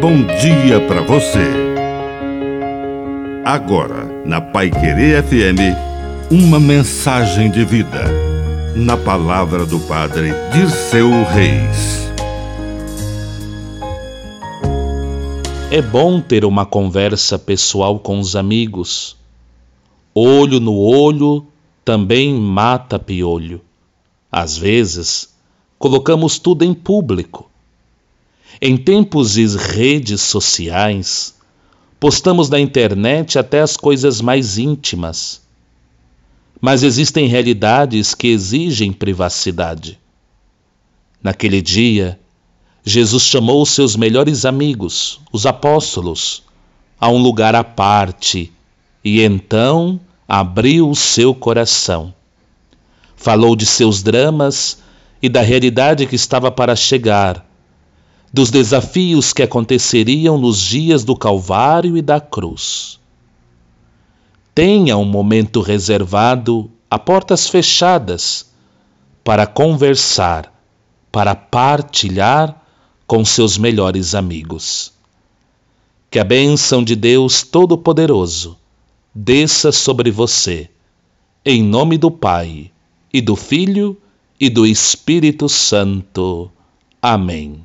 bom dia para você. Agora, na Pai Querer FM, uma mensagem de vida. Na palavra do Padre Dirceu Reis. É bom ter uma conversa pessoal com os amigos. Olho no olho também mata piolho. Às vezes, colocamos tudo em público em tempos de redes sociais, postamos na internet até as coisas mais íntimas. Mas existem realidades que exigem privacidade. Naquele dia, Jesus chamou os seus melhores amigos, os apóstolos, a um lugar à parte e então abriu o seu coração. Falou de seus dramas e da realidade que estava para chegar dos desafios que aconteceriam nos dias do Calvário e da cruz. Tenha um momento reservado a portas fechadas para conversar, para partilhar com seus melhores amigos. Que a bênção de Deus Todo-Poderoso desça sobre você, em nome do Pai, e do Filho, e do Espírito Santo. Amém.